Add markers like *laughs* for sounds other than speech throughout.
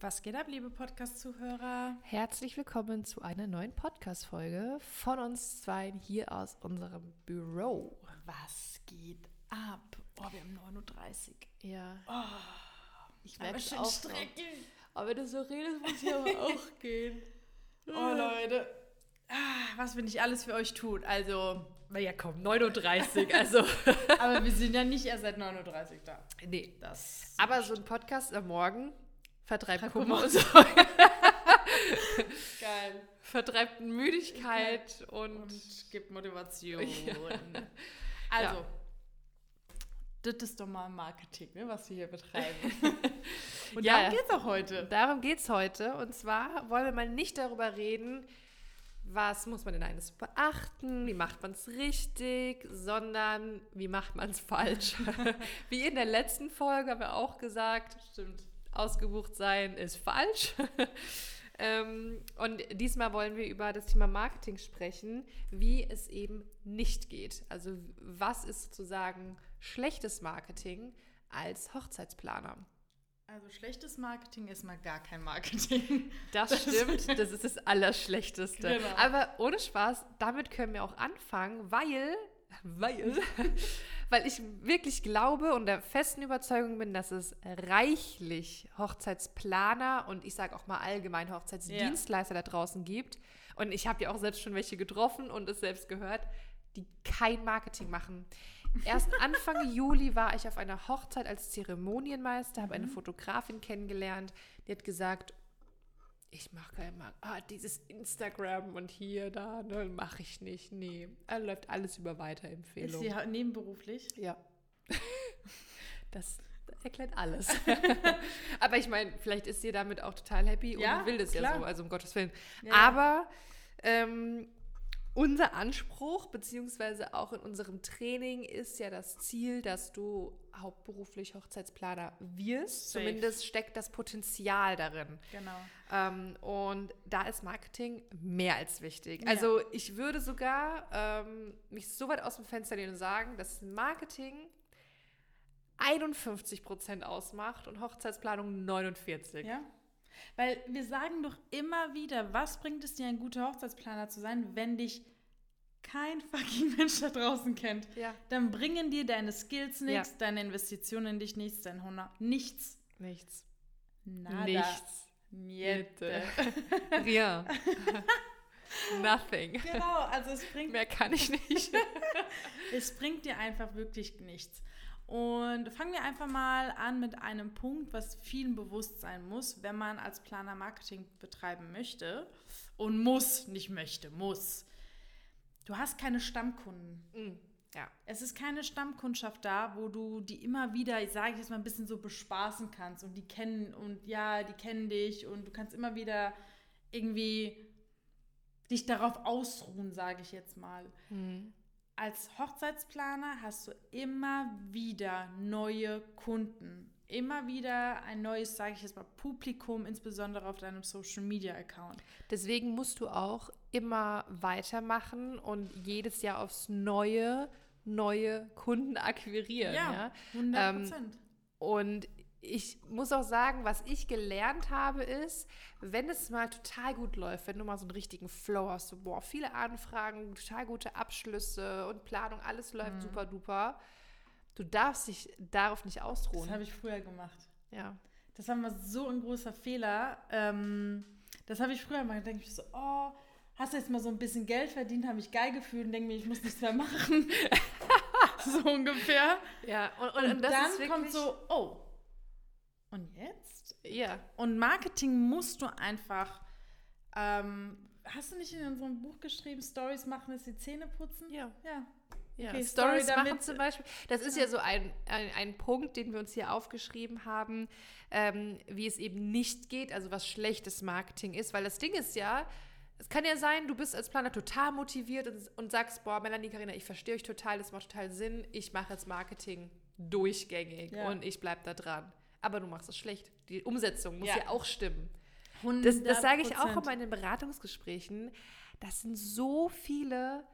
Was geht ab, liebe Podcast-Zuhörer? Herzlich willkommen zu einer neuen Podcast-Folge von uns zwei hier aus unserem Büro. Was geht ab? Oh, wir haben 39. Ja. Oh, ich aber merke schön auch. strecken. Aber wenn du so redest, muss ich aber *laughs* auch gehen. Oh, Leute. Ah, was wir nicht alles für euch tun. Also, Na ja, komm, 39, *laughs* also. aber wir sind ja nicht erst seit 39 da. nee. Das. Aber so ein Podcast am Morgen vertreibt Kummer und so. *laughs* geil. vertreibt Müdigkeit und. Und gibt Motivation. Ja. *laughs* Also, Ja. das ist doch mal Marketing, ne, was wir hier betreiben. *laughs* Und Ja, darum ja. geht's auch heute. Darum geht es heute. Und zwar wollen wir mal nicht darüber reden, was muss man denn eines beachten, wie macht man es richtig, sondern wie macht man es falsch. wie in der letzten Folge haben wir auch gesagt, Stimmt. Ausgebucht sein ist falsch. *laughs* ähm, und diesmal wollen wir über das Thema Marketing sprechen, wie es eben nicht geht. Also was ist sozusagen schlechtes Marketing als Hochzeitsplaner? Also schlechtes Marketing ist mal gar kein Marketing. *laughs* Das stimmt, das ist das Allerschlechteste. *laughs* Genau. Aber ohne Spaß, damit können wir auch anfangen, weil, weil, *laughs* weil ich wirklich glaube und der festen Überzeugung bin, dass es reichlich Hochzeitsplaner und ich sage auch mal allgemein Hochzeitsdienstleister da draußen gibt. Und ich habe ja auch selbst schon welche getroffen und es selbst gehört, die kein Marketing machen. Erst *laughs* Anfang Juli war ich auf einer Hochzeit als Zeremonienmeister, habe eine Fotografin kennengelernt, die hat gesagt, ich mache kein Marketing. Ah, dieses Instagram und hier, da, ne, mache ich nicht. Nee, da läuft alles über Ist Weiterempfehlung. sie ha- nebenberuflich? Ja. *laughs* Das erklärt alles. *laughs* Aber ich meine, vielleicht ist sie damit auch total happy Ja, und will das ja klar. so, also um Gottes Willen. Ja. Aber ähm, unser Anspruch, beziehungsweise auch in unserem Training, ist ja das Ziel, dass du hauptberuflich Hochzeitsplaner wirst. Safe. Zumindest steckt das Potenzial darin. Genau. Ähm, und da ist Marketing mehr als wichtig. Ja. Also ich würde sogar ähm, mich so weit aus dem Fenster lehnen und sagen, dass Marketing 51 Prozent ausmacht und Hochzeitsplanung 49. Ja? Weil wir sagen doch immer wieder, was bringt es dir, ein guter Hochzeitsplaner zu sein, wenn dich kein *laughs* fucking Mensch da draußen kennt? Ja. Dann bringen dir deine Skills Ja. nichts, deine Investitionen in dich nichts, dein Honor nichts. Nichts. Nada. Nichts. Niente. Rien. *laughs* Nothing. genau, also es bringt Mehr kann ich nicht. *laughs* Es bringt dir einfach wirklich nichts. Und fangen wir einfach mal an mit einem Punkt, was vielen bewusst sein muss, wenn man als Planer Marketing betreiben möchte. Und muss, nicht möchte, muss. Du hast keine Stammkunden. Mm, ja. Es ist keine Stammkundschaft da, wo du die immer wieder, ich sage jetzt mal, ein bisschen so bespaßen kannst und die kennen und ja, die kennen dich und du kannst immer wieder irgendwie dich darauf ausruhen, sage ich jetzt mal Mm. Als Hochzeitsplaner hast du immer wieder neue Kunden. Immer wieder ein neues, sage ich jetzt mal, Publikum, insbesondere auf deinem Social Media Account. Deswegen musst du auch immer weitermachen und jedes Jahr aufs Neue neue Kunden akquirieren. Ja. 100 Prozent. Und ich muss auch sagen, was ich gelernt habe, ist, wenn es mal total gut läuft, wenn du mal so einen richtigen Flow hast, so, boah, viele Anfragen, total gute Abschlüsse und Planung, alles läuft super duper, du darfst dich darauf nicht das ausruhen. habe ich früher gemacht. Ja. Das war mal so ein großer Fehler. Ähm, das habe ich früher mal gedacht. Ich so, oh, hast du jetzt mal so ein bisschen Geld verdient, habe ich geil gefühlt und denke mir, ich muss nichts mehr machen. *laughs* so ungefähr. Ja, und, und, Und, und das dann kommt so, oh. Und jetzt? Ja, Und Marketing musst du einfach. Ähm, hast du nicht in unserem Buch geschrieben, Stories machen ist die Zähne putzen? ja. Ja. Ja, Okay, Stories Story machen zum Beispiel. Das ist ja so ein, ein, ein Punkt, den wir uns hier aufgeschrieben haben, ähm, wie es eben nicht geht, also was schlechtes Marketing ist. Weil das Ding ist ja, es kann ja sein, du bist als Planer total motiviert und, und sagst, boah, Melanie, Karina, ich verstehe euch total, das macht total Sinn, ich mache jetzt Marketing durchgängig Ja. und ich bleibe da dran. Aber du machst es schlecht. Die Umsetzung muss Ja. ja, auch stimmen. Das, das sage ich auch 100%. immer in den Beratungsgesprächen. Das sind so viele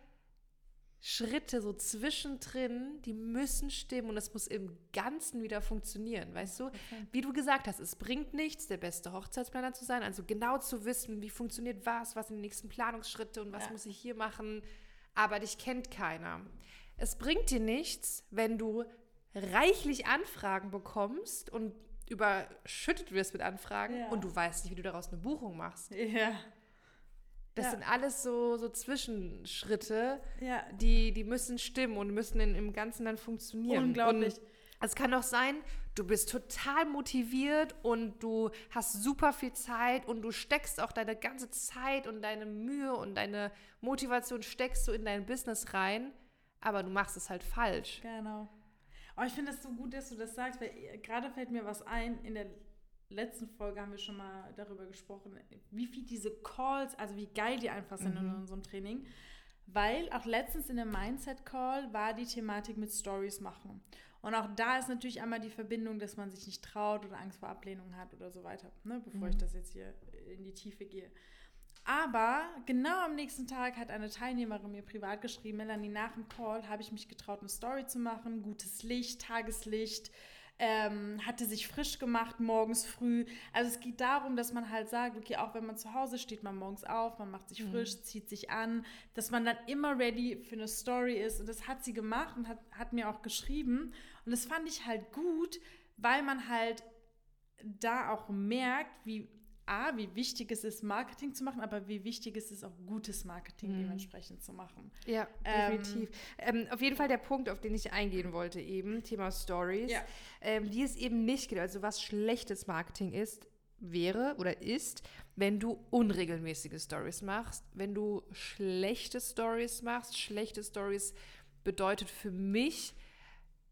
Schritte so zwischendrin, die müssen stimmen und es muss im Ganzen wieder funktionieren, weißt du? Wie du gesagt hast, es bringt nichts, der beste Hochzeitsplaner zu sein, also genau zu wissen, wie funktioniert was, was sind die nächsten Planungsschritte und was Ja. muss ich hier machen, aber dich kennt keiner. Es bringt dir nichts, wenn du reichlich Anfragen bekommst und überschüttet wirst mit Anfragen Ja. und du weißt nicht, wie du daraus eine Buchung machst. Ja. Das Ja. sind alles so, so Zwischenschritte, Ja. die, die müssen stimmen und müssen in, im Ganzen dann funktionieren. Unglaublich. Und es kann auch sein, du bist total motiviert und du hast super viel Zeit und du steckst auch deine ganze Zeit und deine Mühe und deine Motivation steckst du in dein Business rein, aber du machst es halt falsch. Genau. Oh, ich finde das so gut, dass du das sagst, weil äh, gerade fällt mir was ein. In der letzten Folge haben wir schon mal darüber gesprochen, wie viel diese Calls, also wie geil die einfach sind in unserem Training. Weil auch letztens in dem Mindset-Call war die Thematik mit Stories machen. Und auch da ist natürlich einmal die Verbindung, dass man sich nicht traut oder Angst vor Ablehnung hat oder so weiter, ne, bevor ich das jetzt hier in die Tiefe gehe. Aber genau am nächsten Tag hat eine Teilnehmerin mir privat geschrieben, Melanie, nach dem Call habe ich mich getraut, eine Story zu machen, gutes Licht, Tageslicht, ähm, hatte sich frisch gemacht morgens früh. Also es geht darum, dass man halt sagt, okay, auch wenn man zu Hause steht, man morgens auf, man macht sich frisch, zieht sich an, dass man dann immer ready für eine Story ist. Und das hat sie gemacht und hat, hat mir auch geschrieben. Und das fand ich halt gut, weil man halt da auch merkt, wie A, wie wichtig es ist, Marketing zu machen, aber wie wichtig es ist, auch gutes Marketing dementsprechend zu machen. Ja, Ähm, definitiv. Ähm, auf jeden Fall der Punkt, auf den ich eingehen wollte, eben, Thema Stories, Ja. ähm, die es eben nicht gibt. Also was schlechtes Marketing ist, wäre oder ist, wenn du unregelmäßige Stories machst, wenn du schlechte Stories machst. Schlechte Stories bedeutet für mich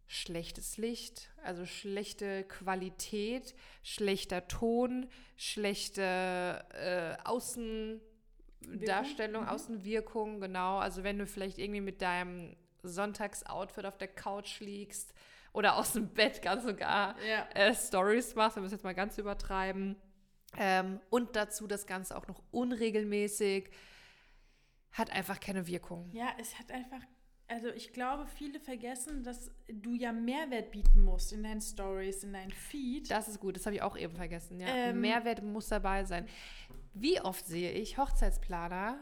schlechtes Licht, also schlechte Qualität, schlechter Ton, schlechte äh, Außendarstellung, Mhm. Außenwirkung, genau. Also wenn du vielleicht irgendwie mit deinem Sonntagsoutfit auf der Couch liegst oder aus dem Bett ganz sogar Ja. äh, Stories machst, wenn wir es jetzt mal ganz übertreiben. Ähm, und dazu das Ganze auch noch unregelmäßig, hat einfach keine Wirkung. Ja, es hat einfach, also ich glaube, viele vergessen, dass du ja Mehrwert bieten musst in deinen Stories, in deinen Feed. Das ist gut, das habe ich auch eben vergessen. Ja. Ähm, Mehrwert muss dabei sein. Wie oft sehe ich Hochzeitsplaner,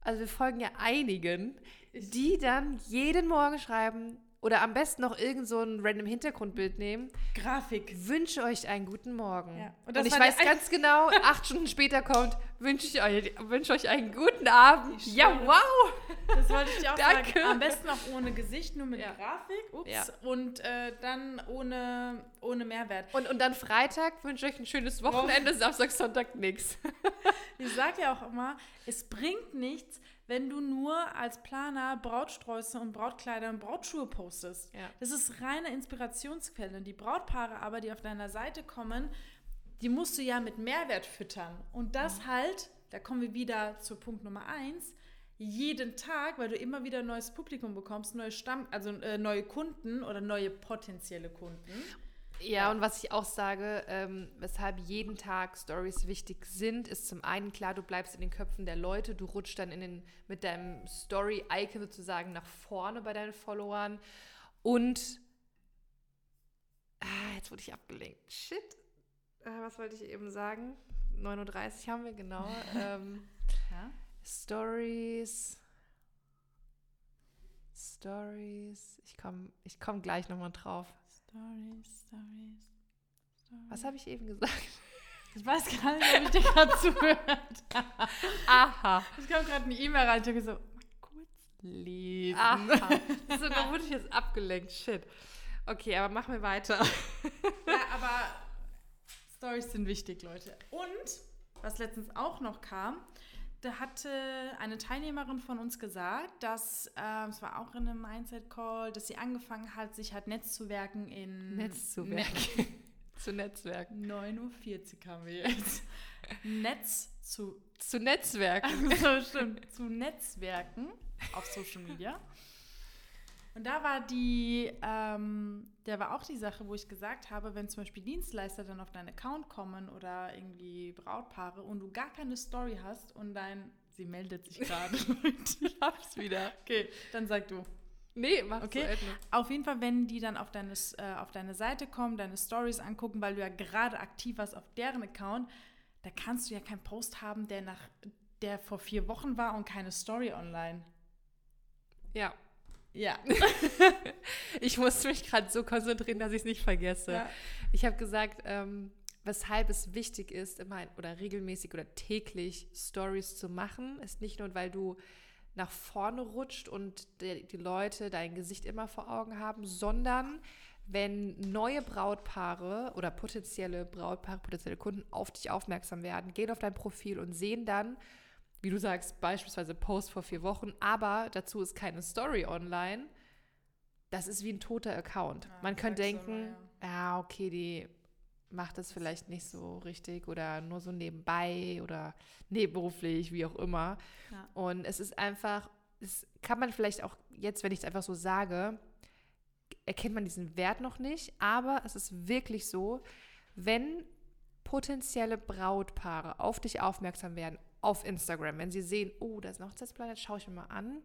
also wir folgen ja einigen, die dann jeden Morgen schreiben oder am besten noch irgend so ein random Hintergrundbild nehmen. Grafik. Wünsche euch einen guten Morgen. Ja. Und Und, ich weiß ganz genau, acht Stunden später kommt, wünsche ich euch, wünsche euch einen guten Abend. Ja, wow! Das wollte ich dir auch Danke. sagen. Am besten auch ohne Gesicht, nur mit Ja. Grafik. Ups. Ja. Und äh, dann ohne, ohne Mehrwert. Und, und dann Freitag wünsche ich euch ein schönes Wochenende, Samstag, Sonntag nix. Ich sage ja auch immer, es bringt nichts, wenn du nur als Planer Brautsträuße und Brautkleider und Brautschuhe postest. Ja. Das ist reine Inspirationsquelle. Die Brautpaare aber, die auf deiner Seite kommen, die musst du ja mit Mehrwert füttern. Und das halt, da kommen wir wieder zu Punkt Nummer eins, jeden Tag, weil du immer wieder ein neues Publikum bekommst, neue Stamm, also äh, neue Kunden oder neue potenzielle Kunden. Ja, und was ich auch sage, ähm, weshalb jeden Tag Stories wichtig sind, ist zum einen klar, du bleibst in den Köpfen der Leute, du rutschst dann in den, mit deinem Story-Icon sozusagen nach vorne bei deinen Followern und ah, jetzt wurde ich abgelenkt. Shit. Äh, was wollte ich eben sagen? 9.30 Uhr haben wir, genau. *laughs* ähm, Ja? Stories. Stories. Ich komme ich komm gleich nochmal drauf. Stories, Stories. Was habe ich eben gesagt? *laughs* Ich weiß gar nicht, ob ich dir gerade *laughs* zugehört Aha. Es kam gerade eine E-Mail rein, ich habe so, mal kurz lesen. Aha. *laughs* So, da wurde ich jetzt abgelenkt. Shit. Okay, aber machen wir weiter. Ja, aber Stories sind wichtig, Leute. Und, was letztens auch noch kam, da hatte eine Teilnehmerin von uns gesagt, dass, ähm, es war auch in einem Mindset-Call, dass sie angefangen hat, sich halt Netzzuwerken in... Netzzuwerk. *laughs* Zu Netzwerken. 9.40 Uhr haben wir jetzt. Netz zu Zu Netzwerken. so stimmt, zu Netzwerken auf Social Media. Und da war die, ähm, der war auch die Sache, wo ich gesagt habe, wenn zum Beispiel Dienstleister dann auf deinen Account kommen oder irgendwie Brautpaare und du gar keine Story hast und dein Sie meldet sich gerade. *laughs* ich hab's wieder. Okay, dann sag du. Nee, mach okay. Auf jeden Fall, wenn die dann auf deine, äh, auf deine Seite kommen, deine Stories angucken, weil du ja gerade aktiv warst auf deren Account, da kannst du ja keinen Post haben, der nach der vor vier Wochen war und keine Story online. Ja. Ja. *laughs* ich musste mich gerade so konzentrieren, dass ich es nicht vergesse. Ja. Ich habe gesagt, ähm, weshalb es wichtig ist, immer oder regelmäßig oder täglich Stories zu machen, ist nicht nur, weil du nach vorne rutscht und die, die Leute dein Gesicht immer vor Augen haben, sondern wenn neue Brautpaare oder potenzielle Brautpaare, potenzielle Kunden auf dich aufmerksam werden, gehen auf dein Profil und sehen dann, wie du sagst, beispielsweise Post vor vier Wochen, aber dazu ist keine Story online, das ist wie ein toter Account. Ja, Man könnte denken, ja, okay, die macht das vielleicht nicht so richtig oder nur so nebenbei oder nebenberuflich, wie auch immer. Ja. Und es ist einfach, es kann man vielleicht auch jetzt, wenn ich es einfach so sage, erkennt man diesen Wert noch nicht, aber es ist wirklich so, wenn potenzielle Brautpaare auf dich aufmerksam werden, auf Instagram, wenn sie sehen, oh, da ist ein Hochzeitsplanet, schaue ich mir mal an.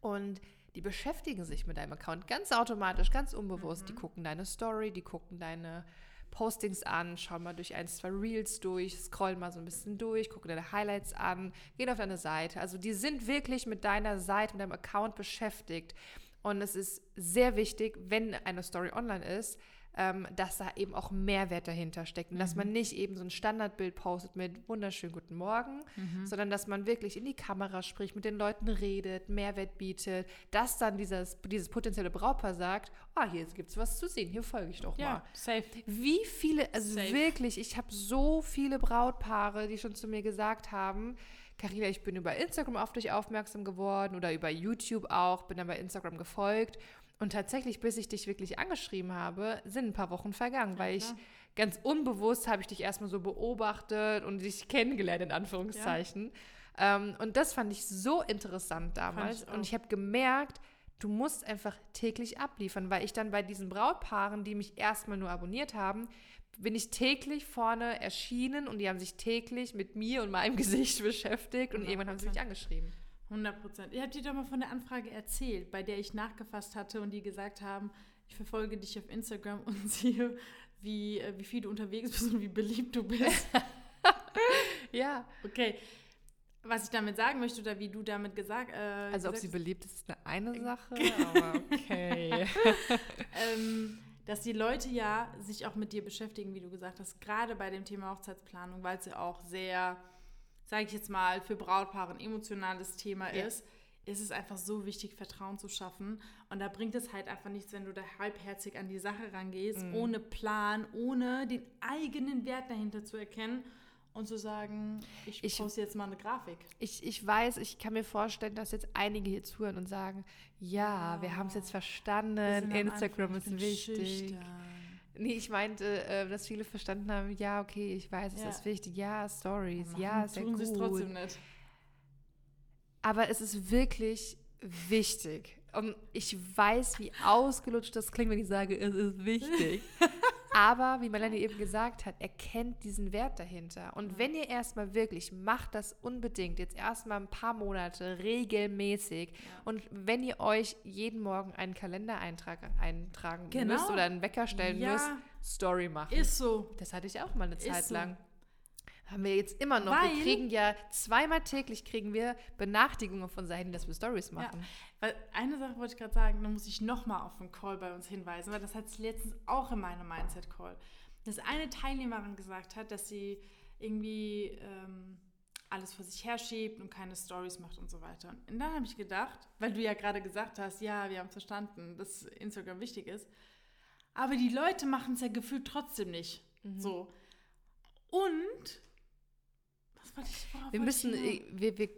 Und die beschäftigen sich mit deinem Account ganz automatisch, ganz unbewusst. Die gucken deine Story, die gucken deine Postings an, schauen mal durch ein, zwei Reels durch, scrollen mal so ein bisschen durch, gucken deine Highlights an, gehen auf deine Seite. Also die sind wirklich mit deiner Seite, mit deinem Account beschäftigt. Und es ist sehr wichtig, wenn eine Story online ist, ähm, dass da eben auch Mehrwert dahinter steckt. Und dass man nicht eben so ein Standardbild postet mit wunderschönen guten Morgen, sondern dass man wirklich in die Kamera spricht, mit den Leuten redet, Mehrwert bietet, dass dann dieses, dieses potenzielle Brautpaar sagt, ah, hier gibt es was zu sehen, hier folge ich doch mal. Ja, safe. Wie viele, also Safe. wirklich, ich habe so viele Brautpaare, die schon zu mir gesagt haben, Carina, ich bin über Instagram auf dich aufmerksam geworden oder über YouTube auch, bin dann bei Instagram gefolgt. Und tatsächlich, bis ich dich wirklich angeschrieben habe, sind ein paar Wochen vergangen, weil ich klar. ganz unbewusst habe ich dich erstmal so beobachtet und dich kennengelernt, in Anführungszeichen. Ähm, und das fand ich so interessant damals. ich und ich habe gemerkt, du musst einfach täglich abliefern, weil ich dann bei diesen Brautpaaren, die mich erstmal nur abonniert haben, bin ich täglich vorne erschienen und die haben sich täglich mit mir und meinem *laughs* Gesicht beschäftigt und irgendwann haben sie mich 100%. angeschrieben. 100 Prozent. Ihr habt dir doch mal von der Anfrage erzählt, bei der ich nachgefasst hatte und die gesagt haben, ich verfolge dich auf Instagram *laughs* und sehe, wie, äh, wie viel du unterwegs bist und wie beliebt du bist. *laughs* Ja. Okay. Was ich damit sagen möchte oder wie du damit gesagt äh, Also ob gesagt sie hast, beliebt ist, ist eine, eine Sache, *laughs* aber okay. ähm, dass die Leute ja sich auch mit dir beschäftigen, wie du gesagt hast, gerade bei dem Thema Hochzeitsplanung, weil es ja auch sehr, sage ich jetzt mal, für Brautpaare ein emotionales Thema Ja. ist, ist es einfach so wichtig, Vertrauen zu schaffen. Und da bringt es halt einfach nichts, wenn du da halbherzig an die Sache rangehst, Mhm. ohne Plan, ohne den eigenen Wert dahinter zu erkennen und zu sagen, ich, Ich- poste jetzt mal eine Grafik. Ich, ich weiß, ich kann mir vorstellen, dass jetzt einige hier zuhören und sagen, ja, wir haben es jetzt verstanden, Instagram ist wichtig. schüchtern. Nee, ich meinte, äh, dass viele verstanden haben, ja, okay, ich weiß, es Ja. ist wichtig, ja, Stories, ja, ist ja tun sie es gut. trotzdem nicht. Aber es ist wirklich wichtig. Und ich weiß, wie ausgelutscht das klingt, wenn ich sage, es ist wichtig. *laughs* Aber wie Melanie eben gesagt hat, erkennt diesen Wert dahinter. Und wenn ihr erstmal wirklich, macht das unbedingt, jetzt erstmal ein paar Monate regelmäßig. Und wenn ihr euch jeden Morgen einen Kalendereintrag eintragen Genau. müsst oder einen Wecker stellen Ja. müsst, Story machen. Ist so. Das hatte ich auch mal eine Ist Zeit so. Haben wir jetzt immer noch. Weil- wir kriegen ja zweimal täglich kriegen wir Benachrichtigungen von Seiten, dass wir Stories machen. Weil eine Sache wollte ich gerade sagen, da muss ich nochmal auf einen Call bei uns hinweisen, weil das hat sie letztens auch in meinem Mindset-Call. Dass eine Teilnehmerin gesagt hat, dass sie irgendwie ähm, alles vor sich herschiebt und keine Stories macht und so weiter. Und dann habe ich gedacht, weil du ja gerade gesagt hast, ja, wir haben verstanden, dass Instagram wichtig ist, aber die Leute machen es ja gefühlt trotzdem nicht. Mhm. So. Und was wollte ich worauf Wir müssen, ich äh, wir, wir,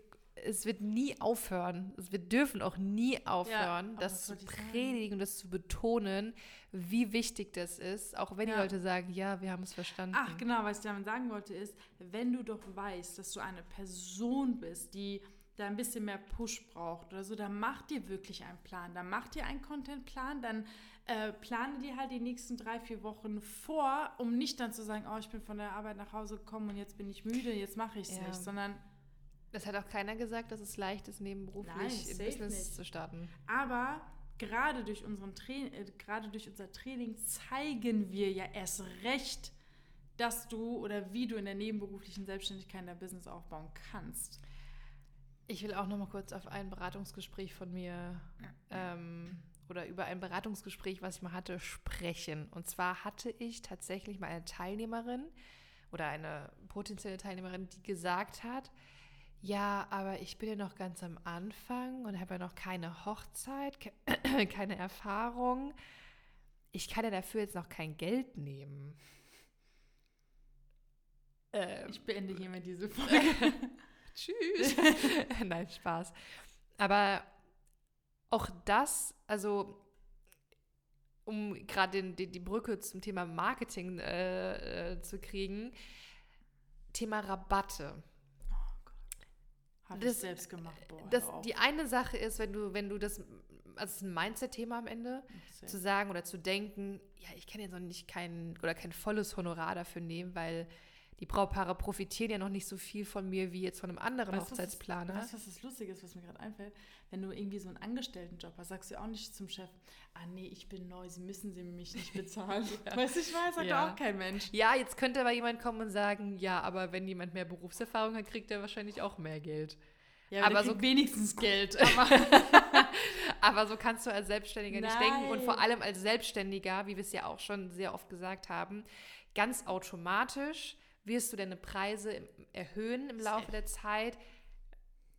es wird nie aufhören. Wir dürfen auch nie aufhören, aber das zu predigen und das zu betonen, wie wichtig das ist. Auch wenn die Ja. Leute sagen, ja, wir haben es verstanden. Ach, genau, was ich damit sagen wollte, ist, wenn du doch weißt, dass du eine Person bist, die da ein bisschen mehr Push braucht oder so, dann mach dir wirklich einen Plan. Dann mach dir einen Contentplan, dann äh, plane dir halt die nächsten drei, vier Wochen vor, um nicht dann zu sagen, oh, ich bin von der Arbeit nach Hause gekommen und jetzt bin ich müde, jetzt mache ich es Ja. nicht, sondern Das hat auch keiner gesagt, dass es leicht ist, nebenberuflich Nein, Business nicht. zu starten. Aber gerade durch, unseren Tra äh, gerade durch unser Training zeigen wir ja erst recht, dass du oder wie du in der nebenberuflichen Selbstständigkeit dein Business aufbauen kannst. Ich will auch noch mal kurz auf ein Beratungsgespräch von mir ähm, oder über ein Beratungsgespräch, was ich mal hatte, sprechen. Und zwar hatte ich tatsächlich mal eine Teilnehmerin oder eine potenzielle Teilnehmerin, die gesagt hat, ja, aber ich bin ja noch ganz am Anfang und habe ja noch keine Hochzeit, ke- *clears throat* keine Erfahrung. Ich kann ja dafür jetzt noch kein Geld nehmen. Ähm, Ich beende hiermit diese Folge. *laughs* Tschüss. *laughs* Nein, Spaß. Aber auch das, also um gerade die, Brücke zum Thema Marketing äh, äh, zu kriegen, Thema Rabatte. Habe Das- ich selbst gemacht. Boah, Das, die eine Sache ist, wenn du, wenn du das, also es ist ein Mindset-Thema am Ende, Safe. zu sagen oder zu denken, ja, ich kann jetzt noch nicht kein oder kein volles Honorar dafür nehmen, weil die Brautpaare profitieren ja noch nicht so viel von mir wie jetzt von einem anderen Weißt was Hochzeitsplaner. Weißt du, was das Lustige ist, was mir gerade einfällt? Wenn du irgendwie so einen Angestelltenjob hast, sagst du auch nicht zum Chef, ah nee, ich bin neu, sie müssen sie mich nicht bezahlen. *laughs* Weißt du, ich weiß, sagt Ja. auch kein Mensch. Ja, jetzt könnte aber jemand kommen und sagen, ja, aber wenn jemand mehr Berufserfahrung hat, kriegt er wahrscheinlich auch mehr Geld. Ja, Aber aber so- wenigstens *laughs* Geld. *laughs* Aber so kannst du als Selbstständiger nicht denken und vor Nein. allem als Selbstständiger, wie wir es ja auch schon sehr oft gesagt haben, ganz automatisch wirst du deine Preise erhöhen im Laufe der Zeit.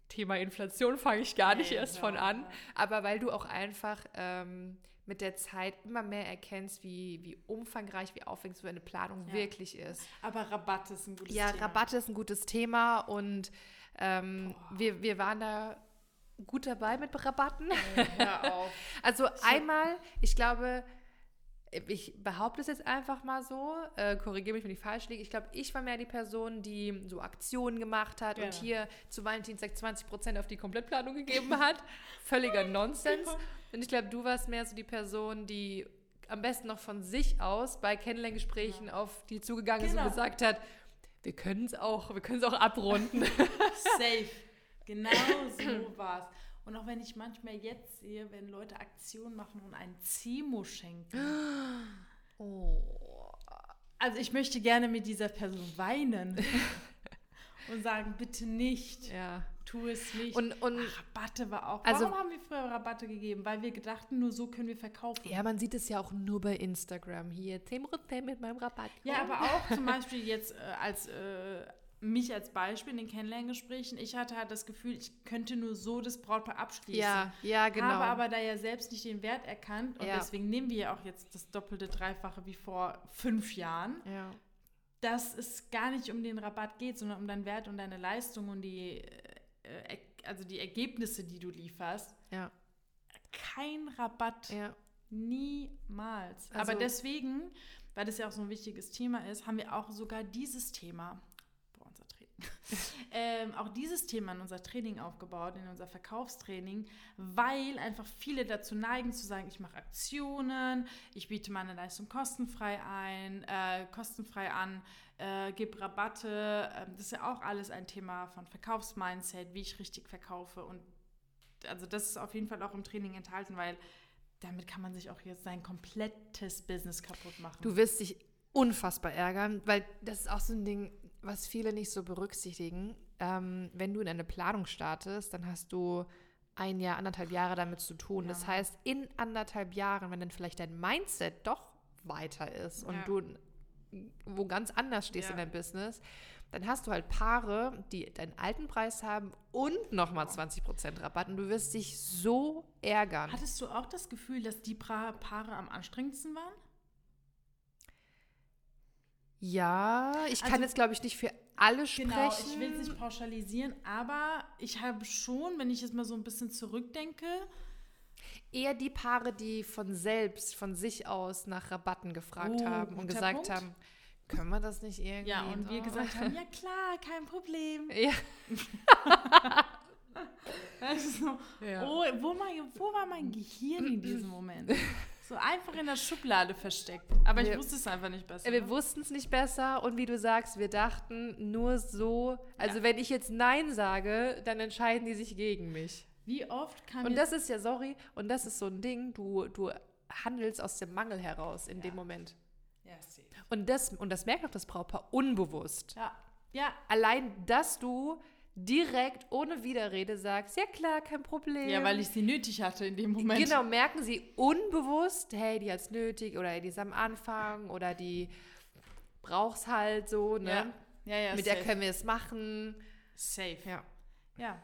Thema Inflation fange ich gar nicht erst von an, ja. aber weil du auch einfach ähm, mit der Zeit immer mehr erkennst, wie, wie umfangreich, wie aufwendig so eine Planung Ja. wirklich ist. Aber Rabatt ist ein gutes Ja, Thema. Rabatte ist ein gutes Thema und ähm, wir, wir waren da gut dabei mit Rabatten. Hör auf. *laughs* Also einmal, ich glaube, ich behaupte es jetzt einfach mal so, äh, korrigiere mich, wenn ich falsch liege. Ich glaube, ich war mehr die Person, die so Aktionen gemacht hat und Ja. hier zu Valentinstag 20% auf die Komplettplanung gegeben hat. Völliger *laughs* Nonsens. Und ich glaube, du warst mehr so die Person, die am besten noch von sich aus bei Kennenlerngesprächen auf die zugegangen ist Genau. und gesagt hat, wir können es auch, wir können es auch abrunden. *laughs* Safe. Genau so war's. Und auch wenn ich manchmal jetzt sehe, wenn Leute Aktionen machen und ein Zimo schenken. *gasps* oh. Also ich möchte gerne mit dieser Person weinen. *laughs* und sagen, bitte nicht. Ja. Tu es nicht. Und, und Ach, Rabatte war auch. Also- Warum haben wir früher Rabatte gegeben? Weil wir gedachten, nur so können wir verkaufen. Ja, man sieht es ja auch nur bei Instagram hier. 10% mit meinem Rabatt. Ja, aber auch zum Beispiel jetzt äh, als äh, mich als Beispiel in den Kennenlerngesprächen. Ich hatte halt das Gefühl, ich könnte nur so das Brautpaar abschließen. Ja, ja, genau. Habe aber da ja selbst nicht den Wert erkannt und Ja. deswegen nehmen wir ja auch jetzt das doppelte, dreifache wie vor fünf Jahren, ja. dass es gar nicht um den Rabatt geht, sondern um deinen Wert und deine Leistung und die, äh, also die Ergebnisse, die du lieferst. Ja, Kein Rabatt. ja. Niemals. Also- Aber deswegen, weil das ja auch so ein wichtiges Thema ist, haben wir auch sogar dieses Thema, *laughs* ähm, auch dieses Thema in unser Training aufgebaut, in unser Verkaufstraining, weil einfach viele dazu neigen zu sagen, ich mache Aktionen, ich biete meine Leistung kostenfrei ein, äh, kostenfrei an, äh, gebe Rabatte. Ähm, das ist ja auch alles ein Thema von Verkaufsmindset, wie ich richtig verkaufe und also das ist auf jeden Fall auch im Training enthalten, weil damit kann man sich auch jetzt sein komplettes Business kaputt machen. Du wirst dich unfassbar ärgern, weil das ist auch so ein Ding, was viele nicht so berücksichtigen. Ähm, wenn du in eine Planung startest, dann hast du ein Jahr, anderthalb Jahre damit zu tun. Ja. Das heißt, in anderthalb Jahren, wenn dann vielleicht dein Mindset doch weiter ist und Ja. du wo ganz anders stehst Ja. in deinem Business, dann hast du halt Paare, die deinen alten Preis haben und nochmal 20% Rabatt und du wirst dich so ärgern. Hattest du auch das Gefühl, dass die Paare am anstrengendsten waren? Ja, ich kann Also- jetzt, glaube ich, nicht für alle sprechen. Genau, ich will es nicht pauschalisieren, aber ich habe schon, wenn ich jetzt mal so ein bisschen zurückdenke, Eher die Paare, die von selbst, von sich aus nach Rabatten gefragt Oh, haben und gesagt Punkt. haben, können wir das nicht irgendwie? ja, und wir so? gesagt haben, *laughs* ja klar, kein Problem. Ja, *laughs* Also so, ja. oh, wo, mein, wo war mein Gehirn in diesem Moment? *laughs* So einfach in der Schublade versteckt. Aber ich Wir- wusste es einfach nicht besser. Wir ne? wussten es nicht besser und wie du sagst, wir dachten nur so, also wenn ich jetzt Nein sage, dann entscheiden die sich gegen mich. Wie oft kam Und das ist ja, sorry, und das ist so ein Ding, du, du handelst aus dem Mangel heraus in dem Moment. Ja, safe. Und das, und das merkt auch das Brautpaar unbewusst. Ja. Ja. Allein, dass du direkt ohne Widerrede sagst, ja klar, kein Problem. Ja, weil ich sie nötig hatte in dem Moment. Genau, merken sie unbewusst, hey, die hat's nötig oder die ist am Anfang oder die braucht's halt so, ne? Ja, ja, ja Mit safe. der können wir es machen. Safe. Ja. Ja,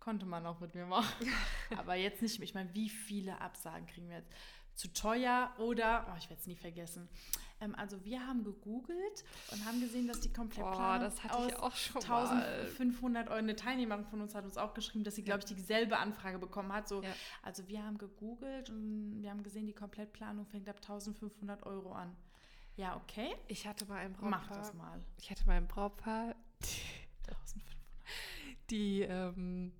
konnte man auch mit mir machen. *laughs* Aber jetzt nicht. Ich meine, wie viele Absagen kriegen wir jetzt? Zu teuer oder, oh, ich werde es nie vergessen. Ähm, also wir haben gegoogelt und haben gesehen, dass die Komplettplanung ich aus auch schon mal. 1500 Euro, eine Teilnehmerin von uns hat uns auch geschrieben, dass sie, glaube ich, dieselbe Anfrage bekommen hat. So, Ja. Also wir haben gegoogelt und wir haben gesehen, die Komplettplanung fängt ab 1500 Euro an. Ja, okay, Ich hatte mal ein Brautpaar. mach das mal. Ich hatte mal ein Brautpaar, 1500. die ähm,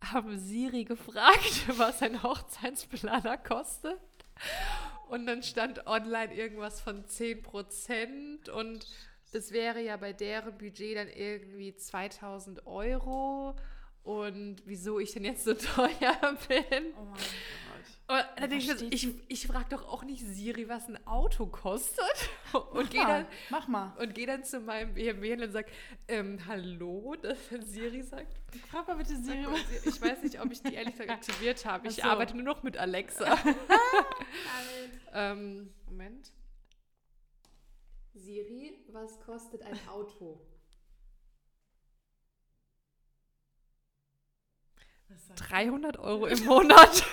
haben Siri gefragt, *laughs* was ein Hochzeitsplaner kostet. Und dann stand online irgendwas von 10% und das wäre ja bei deren Budget dann irgendwie 2000 Euro. Und wieso ich denn jetzt so *laughs* teuer bin. Oh mein Gott. Dann denke ich, ich, ich frage doch auch nicht Siri, was ein Auto kostet. *laughs* Und gehe Mal, dann, mach mal. und geh dann zu meinem BMW und sage, ähm, hallo, *laughs* dass Siri sagt. Frag mal bitte Siri. Sie- Ich weiß nicht, ob ich die ehrlich gesagt aktiviert *laughs* habe. Ich so. arbeite nur noch mit Alexa. ähm, Moment. Siri, was kostet ein Auto? Was sagt 300 Euro im Monat.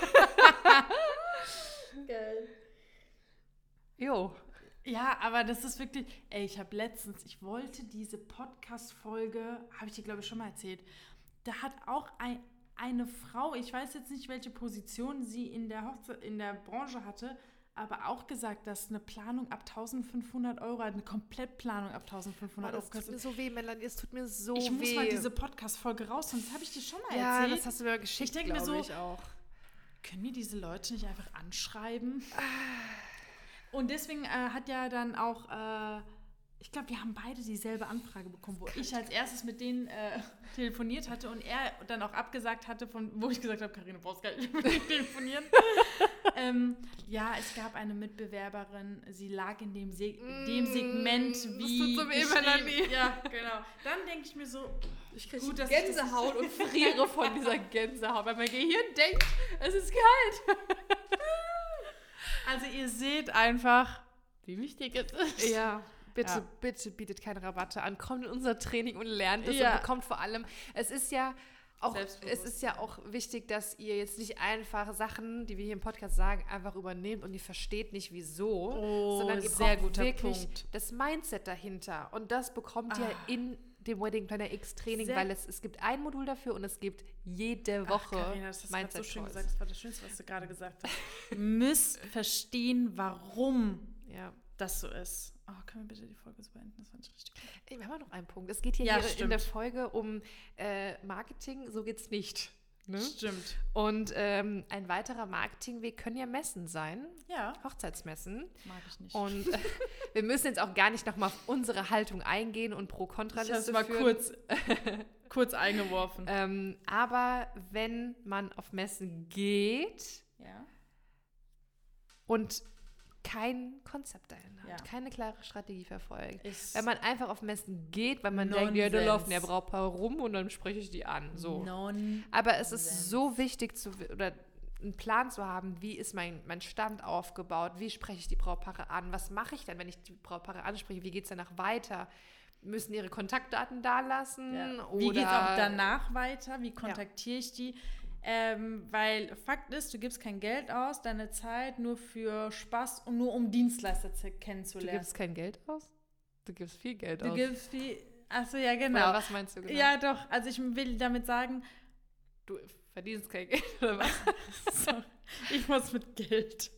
*laughs* Geil. Jo. Ja, aber das ist wirklich. Ey, ich habe letztens, ich wollte diese Podcast-Folge, habe ich dir, glaube ich, schon mal erzählt. Da hat auch ein, eine Frau, ich weiß jetzt nicht, welche Position sie in der, Hochze in der Branche hatte, aber auch gesagt, dass eine Planung ab 1500 Euro, eine Komplettplanung ab 1500 Oh, Euro das tut mir kostet. so weh, Melanie. Es tut mir so Ich weh. muss mal diese Podcast-Folge raus, sonst habe ich dir schon mal ja, erzählt. das hast du mir geschickt, Ich denk mir so, ich auch. Können wir diese Leute nicht einfach anschreiben? Ah. Und deswegen äh, hat ja dann auch, äh, ich glaube, wir haben beide dieselbe Anfrage bekommen, wo ich als erstes mit denen äh, telefoniert hatte und er dann auch abgesagt hatte, von, wo ich gesagt habe, Karine, brauchst gar nicht mit mir telefonieren. *laughs* ähm, ja, es gab eine Mitbewerberin, sie lag in dem, Se dem Mm, Segment das wie. tut so. Ja, genau. Dann denke ich mir so, Ich kriege Gut, dass ich das- Gänsehaut und friere von *laughs* dieser Gänsehaut, weil mein Gehirn denkt, es ist kalt. *laughs* also ihr seht einfach, wie wichtig es ist. Ja, bitte, Ja. bitte bietet keine Rabatte an. Kommt in unser Training und lernt es Ja. und bekommt vor allem, es ist ja auch, es ist ja auch wichtig, dass ihr jetzt nicht einfach Sachen, die wir hier im Podcast sagen, einfach übernehmt und ihr versteht nicht wieso, Oh, sondern ihr sehr braucht wirklich Punkt. das Mindset dahinter. Und das bekommt ihr Ah. in dem Wedding Planner X Training, Sehr- weil es, es gibt ein Modul dafür und es gibt jede Ach, Woche Carina, das hast du gerade so schön Calls. gesagt. Das war das Schönste, was du gerade gesagt hast. Ihr *laughs* müsst verstehen, warum Ja. das so ist. Oh, können wir bitte die Folge so beenden? Das fand ich richtig gut. Ey, Wir haben noch einen Punkt. Es geht hier, Ja, hier in der. Folge um äh, Marketing, so geht es nicht. Ne? Stimmt. Und ähm, ein weiterer Marketingweg können ja Messen sein, Ja, Hochzeitsmessen. mag ich nicht. Und äh, *laughs* wir müssen jetzt auch gar nicht nochmal auf unsere Haltung eingehen und ich habe Pro-Kontra-Liste es mal führen. kurz, *laughs* kurz eingeworfen. Ähm, aber wenn man auf Messen geht ja. und kein Konzept dahinter Ja. hat, keine klare Strategie verfolgt, Ist wenn man einfach auf Messen geht, weil man denkt, ja, da Nonsens. laufen ja Brautpaare rum und dann spreche ich die an. So. Aber es ist so wichtig zu oder einen Plan zu haben, wie ist mein, mein Stand aufgebaut, wie spreche ich die Brautpaare an, was mache ich dann, wenn ich die Brautpaare anspreche, wie geht es danach weiter? Müssen ihre Kontaktdaten da lassen? Ja. Wie geht es auch danach weiter? Wie kontaktiere ich die? Ähm, weil Fakt ist, du gibst kein Geld aus, deine Zeit nur für Spaß und nur um Dienstleister zu- Du kennenzulernen. gibst kein Geld aus? Du gibst viel Geld Du aus. gibst viel. Achso, ja, Oder genau. was meinst du genau? Ja, doch. Also ich will damit sagen, Du verdienst kein Geld *laughs* oder was? *laughs* sorry. Ich muss mit Geld.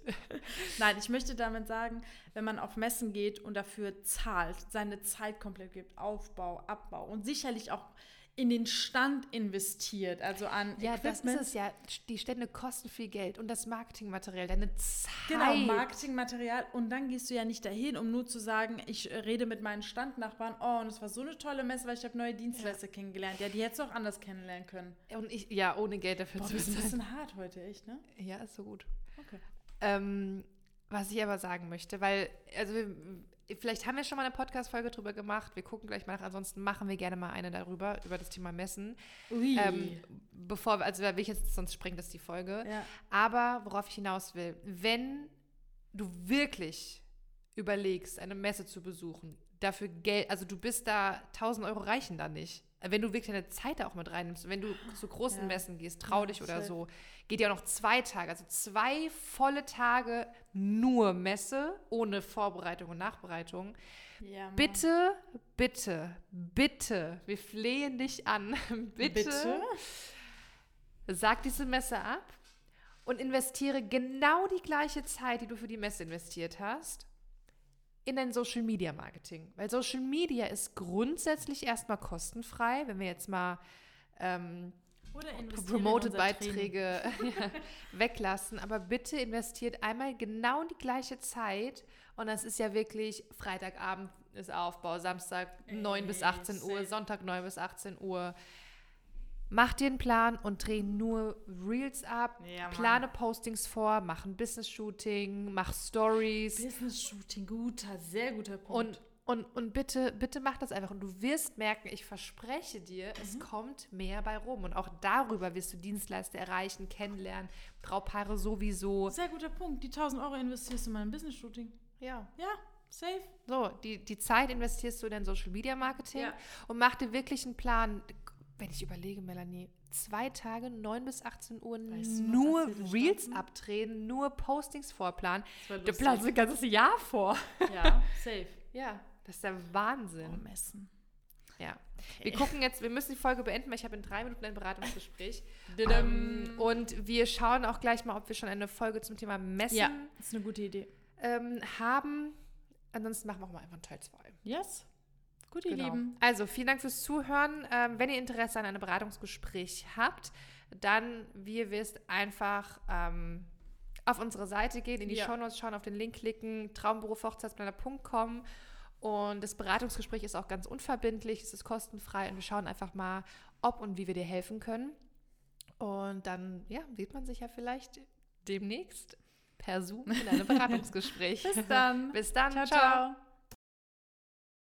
Nein, ich möchte damit sagen, wenn man auf Messen geht und dafür zahlt, seine Zeit komplett gibt, Aufbau, Abbau und sicherlich auch in den Stand investiert, also an Ja, das Equipment. ist es ja. Die Stände kosten viel Geld und das Marketingmaterial, deine Zeit. Genau, Marketingmaterial. Und dann gehst du ja nicht dahin, um nur zu sagen, ich rede mit meinen Standnachbarn, oh, und es war so eine tolle Messe, weil ich habe neue Dienstleister kennengelernt. Ja, die hättest du auch anders kennenlernen können. Und ich, ja, ohne Geld dafür Boah, zu du bist ein bezahlen. bisschen hart heute, echt, ne? Ja, ist so gut. Okay. Ähm, was ich aber sagen möchte, weil, also wir, vielleicht haben wir schon mal eine Podcast-Folge drüber gemacht. Wir gucken gleich mal nach. Ansonsten machen wir gerne mal eine darüber, über das Thema Messen. Ui. Ähm, bevor, wir- also will ich jetzt, sonst sprengt das die Folge. ja. Aber worauf ich hinaus will, wenn du wirklich überlegst, eine Messe zu besuchen, dafür Geld, also du bist da, 1000 Euro reichen da nicht. Wenn du wirklich deine Zeit da auch mit reinnimmst, wenn du zu großen Ja. Messen gehst, trau Ja, dich oder safe. so, geht ja auch noch zwei Tage, also zwei volle Tage nur Messe, ohne Vorbereitung und Nachbereitung. ja. Bitte, bitte, bitte, wir flehen dich an, *laughs* bitte, Bitte? sag diese Messe ab und investiere genau die gleiche Zeit, die du für die Messe investiert hast, in dein Social Media Marketing. Weil Social Media ist grundsätzlich erstmal kostenfrei, wenn wir jetzt mal ähm, Oder investieren in Promoted unser Training. Beiträge *laughs* ja, weglassen. Aber bitte investiert einmal genau die gleiche Zeit. Und das ist ja wirklich Freitagabend ist Aufbau, Samstag 9 bis Ey, 18 Uhr. Sonntag 9 bis 18 Uhr. Mach dir einen Plan und dreh nur Reels ab, Ja, plane Postings vor, mach ein Business-Shooting, mach Stories. Business-Shooting, guter, sehr guter Punkt. Und, und, und bitte, bitte mach das einfach. Und du wirst merken, ich verspreche dir, Mhm. es kommt mehr bei rum. Und auch darüber wirst du Dienstleister erreichen, kennenlernen, Braupaare sowieso. sehr guter Punkt. Die 1000 Euro investierst du in mein Business-Shooting. Ja. Ja, safe. So, die, die Zeit investierst du in dein Social Media Marketing Ja. und mach dir wirklich einen Plan. Wenn ich überlege, Melanie, zwei Tage, 9 bis 18 Uhr, Weißt du nur Reels standen? abdrehen, nur Postings vorplanen. Du planst ein ganzes Jahr vor. Ja, *laughs* safe. Ja, das ist der Wahnsinn. Oh, messen. Ja. Wir gucken jetzt, wir müssen die Folge beenden, weil ich habe in drei Minuten ein Beratungsgespräch. Didum. *laughs* ähm, und wir schauen auch gleich mal, ob wir schon eine Folge zum Thema Messen Ja, ist eine gute Idee. ähm, haben. Ansonsten machen wir auch mal einfach einen Teil 2. Yes. Gut, ihr Genau. Lieben. Also, vielen Dank fürs Zuhören. Ähm, wenn ihr Interesse an einem Beratungsgespräch habt, dann, wie ihr wisst, einfach ähm, auf unsere Seite gehen, in die Ja. Shownotes schauen, auf den Link klicken, traumberufhochzeitsplaner.com und das Beratungsgespräch ist auch ganz unverbindlich, es ist kostenfrei und wir schauen einfach mal, ob und wie wir dir helfen können. Und dann, ja, sieht man sich ja vielleicht demnächst per Zoom in einem *laughs* Beratungsgespräch. Bis dann. Bis dann. ciao. ciao.